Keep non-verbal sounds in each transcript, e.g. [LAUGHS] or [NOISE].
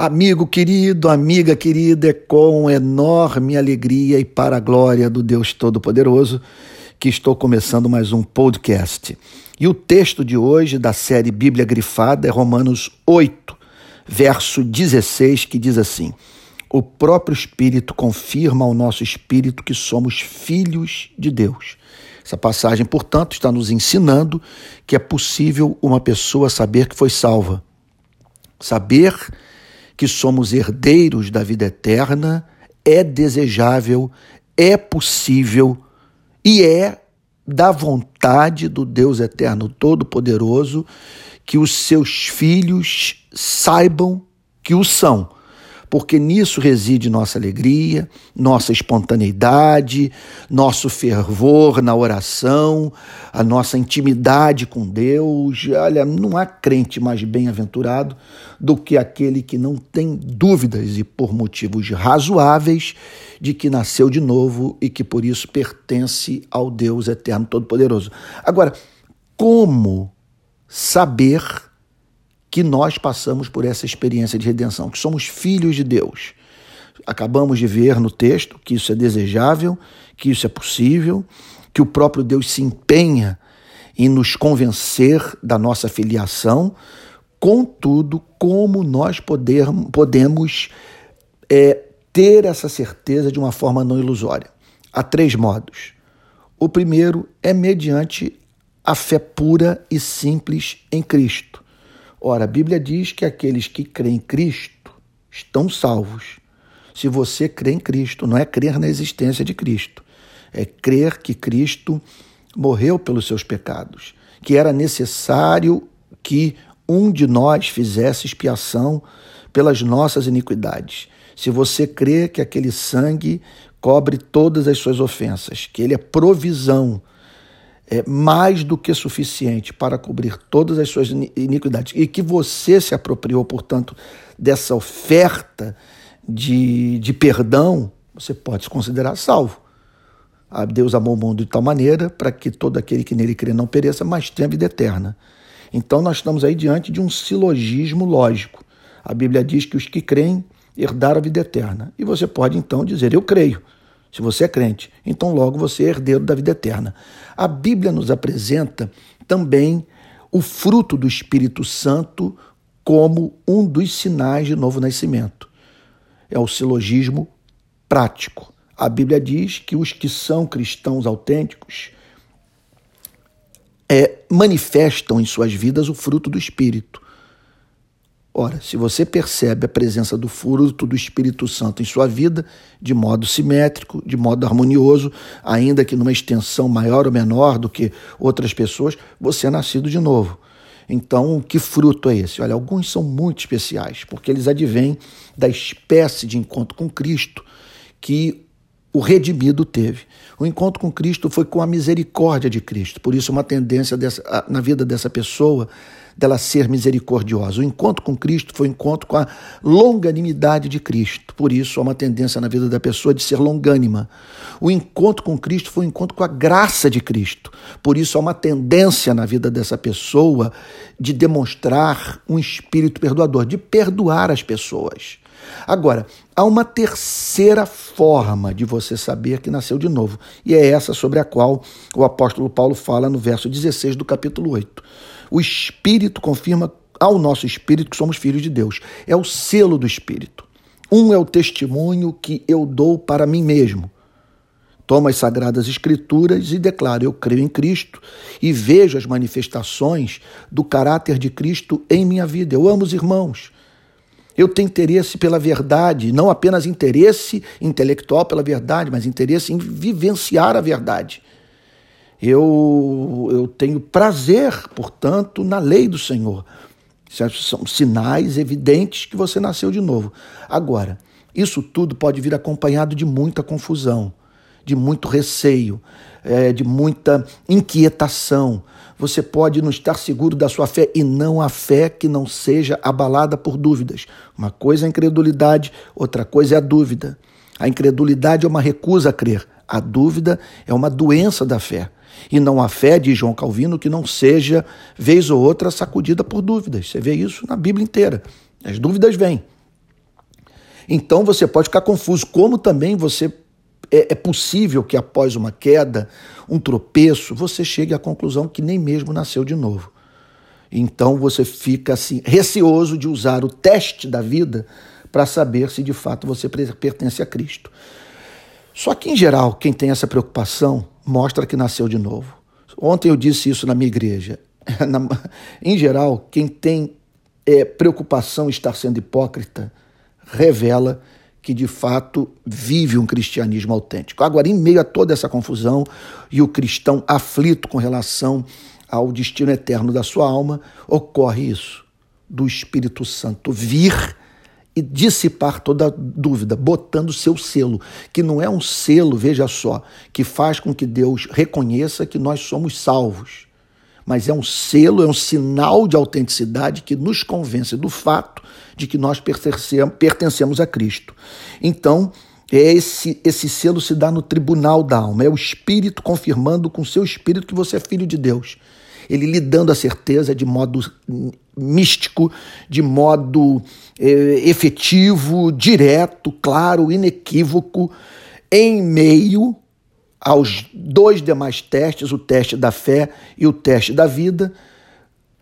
Amigo querido, amiga querida, é com enorme alegria e para a glória do Deus Todo-Poderoso que estou começando mais um podcast. E o texto de hoje da série Bíblia Grifada é Romanos 8, verso 16, que diz assim: O próprio Espírito confirma ao nosso espírito que somos filhos de Deus. Essa passagem, portanto, está nos ensinando que é possível uma pessoa saber que foi salva. Saber somos herdeiros da vida eterna, é desejável, é possível e é da vontade do Deus Eterno Todo-Poderoso que os seus filhos saibam que o são porque nisso reside nossa alegria, nossa espontaneidade, nosso fervor na oração, a nossa intimidade com Deus. Olha, não há crente mais bem-aventurado do que aquele que não tem dúvidas e por motivos razoáveis de que nasceu de novo e que por isso pertence ao Deus eterno todo-poderoso. Agora, como saber que nós passamos por essa experiência de redenção, que somos filhos de Deus. Acabamos de ver no texto que isso é desejável, que isso é possível, que o próprio Deus se empenha em nos convencer da nossa filiação. Contudo, como nós poder, podemos é, ter essa certeza de uma forma não ilusória? Há três modos. O primeiro é mediante a fé pura e simples em Cristo. Ora, a Bíblia diz que aqueles que creem em Cristo estão salvos. Se você crê em Cristo, não é crer na existência de Cristo, é crer que Cristo morreu pelos seus pecados, que era necessário que um de nós fizesse expiação pelas nossas iniquidades. Se você crê que aquele sangue cobre todas as suas ofensas, que ele é provisão é mais do que suficiente para cobrir todas as suas iniquidades e que você se apropriou, portanto, dessa oferta de, de perdão, você pode se considerar salvo. Ah, Deus amou o mundo de tal maneira para que todo aquele que nele crê não pereça, mas tenha vida eterna. Então nós estamos aí diante de um silogismo lógico. A Bíblia diz que os que creem herdaram a vida eterna. E você pode então dizer, eu creio. Se você é crente, então logo você é herdeiro da vida eterna. A Bíblia nos apresenta também o fruto do Espírito Santo como um dos sinais de novo nascimento. É o silogismo prático. A Bíblia diz que os que são cristãos autênticos é, manifestam em suas vidas o fruto do Espírito. Ora, se você percebe a presença do fruto do Espírito Santo em sua vida, de modo simétrico, de modo harmonioso, ainda que numa extensão maior ou menor do que outras pessoas, você é nascido de novo. Então, que fruto é esse? Olha, alguns são muito especiais, porque eles advêm da espécie de encontro com Cristo que o redimido teve. O encontro com Cristo foi com a misericórdia de Cristo. Por isso, uma tendência dessa, na vida dessa pessoa dela ser misericordiosa. O encontro com Cristo foi um encontro com a longanimidade de Cristo. Por isso, há uma tendência na vida da pessoa de ser longânima. O encontro com Cristo foi um encontro com a graça de Cristo. Por isso, há uma tendência na vida dessa pessoa de demonstrar um espírito perdoador, de perdoar as pessoas. Agora, há uma terceira forma de você saber que nasceu de novo, e é essa sobre a qual o apóstolo Paulo fala no verso 16 do capítulo 8. O Espírito confirma ao nosso espírito que somos filhos de Deus. É o selo do Espírito. Um é o testemunho que eu dou para mim mesmo. Tomo as sagradas escrituras e declaro: eu creio em Cristo e vejo as manifestações do caráter de Cristo em minha vida. Eu amo os irmãos. Eu tenho interesse pela verdade, não apenas interesse intelectual pela verdade, mas interesse em vivenciar a verdade. Eu, eu tenho prazer, portanto, na lei do Senhor. São sinais evidentes que você nasceu de novo. Agora, isso tudo pode vir acompanhado de muita confusão, de muito receio, é, de muita inquietação. Você pode não estar seguro da sua fé e não a fé que não seja abalada por dúvidas. Uma coisa é a incredulidade, outra coisa é a dúvida. A incredulidade é uma recusa a crer. A dúvida é uma doença da fé. E não há fé, diz João Calvino, que não seja, vez ou outra, sacudida por dúvidas. Você vê isso na Bíblia inteira. As dúvidas vêm. Então você pode ficar confuso, como também você é, é possível que após uma queda, um tropeço, você chegue à conclusão que nem mesmo nasceu de novo. Então você fica assim receoso de usar o teste da vida para saber se de fato você pertence a Cristo. Só que em geral, quem tem essa preocupação mostra que nasceu de novo. Ontem eu disse isso na minha igreja. [LAUGHS] em geral, quem tem é, preocupação em estar sendo hipócrita revela que de fato vive um cristianismo autêntico. Agora, em meio a toda essa confusão e o cristão aflito com relação ao destino eterno da sua alma, ocorre isso, do Espírito Santo vir e dissipar toda dúvida, botando seu selo, que não é um selo, veja só, que faz com que Deus reconheça que nós somos salvos, mas é um selo, é um sinal de autenticidade que nos convence do fato de que nós pertencemos a Cristo. Então, esse, esse selo se dá no tribunal da alma, é o Espírito confirmando com seu Espírito que você é filho de Deus. Ele lhe dando a certeza de modo místico, de modo eh, efetivo, direto, claro, inequívoco, em meio aos dois demais testes, o teste da fé e o teste da vida,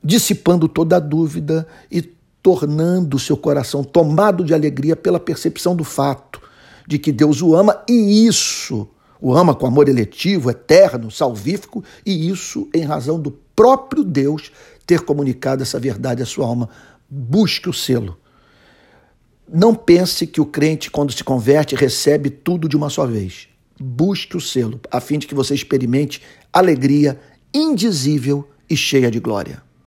dissipando toda a dúvida e tornando o seu coração tomado de alegria pela percepção do fato de que Deus o ama e isso o ama com amor eletivo, eterno, salvífico, e isso em razão do próprio Deus ter comunicado essa verdade à sua alma. Busque o selo. Não pense que o crente, quando se converte, recebe tudo de uma só vez. Busque o selo, a fim de que você experimente alegria indizível e cheia de glória.